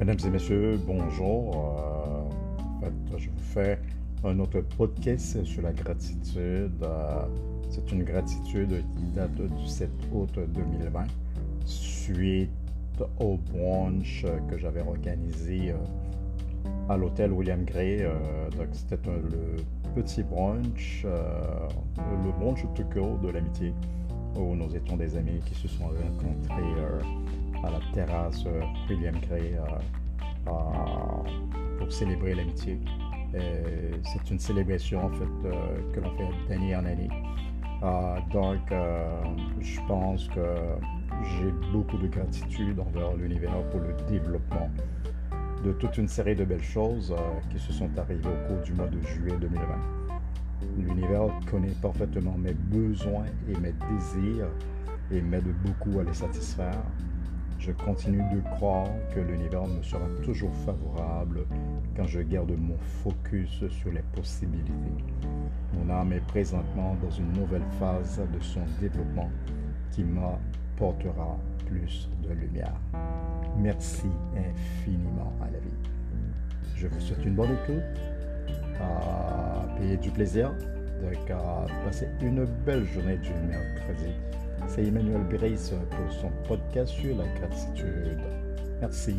Mesdames et messieurs, bonjour. Euh, je vous fais un autre podcast sur la gratitude. Euh, c'est une gratitude qui date du 7 août 2020, suite au brunch que j'avais organisé euh, à l'hôtel William Gray. donc, c'était le petit brunch, le brunch tout de l'amitié, où nous étions des amis qui se sont rencontrés à la terrasse euh, William Gray euh, pour célébrer l'amitié. C'est une célébration en fait euh, que l'on fait d'année en année. donc, je pense que j'ai beaucoup de gratitude envers l'univers pour le développement de toute une série de belles choses qui se sont arrivées au cours du mois de juillet 2020. L'univers connaît parfaitement mes besoins et mes désirs et m'aide beaucoup à les satisfaire je continue de croire que l'univers me sera toujours favorable quand je garde mon focus sur les possibilités. Mon âme est présentement dans une nouvelle phase de son développement qui m'apportera plus de lumière. Merci infiniment à la vie. Je vous souhaite une bonne écoute, à du plaisir, de passer une belle journée du mercredi c'est Emmanuel Brice pour son podcast sur la gratitude. Merci.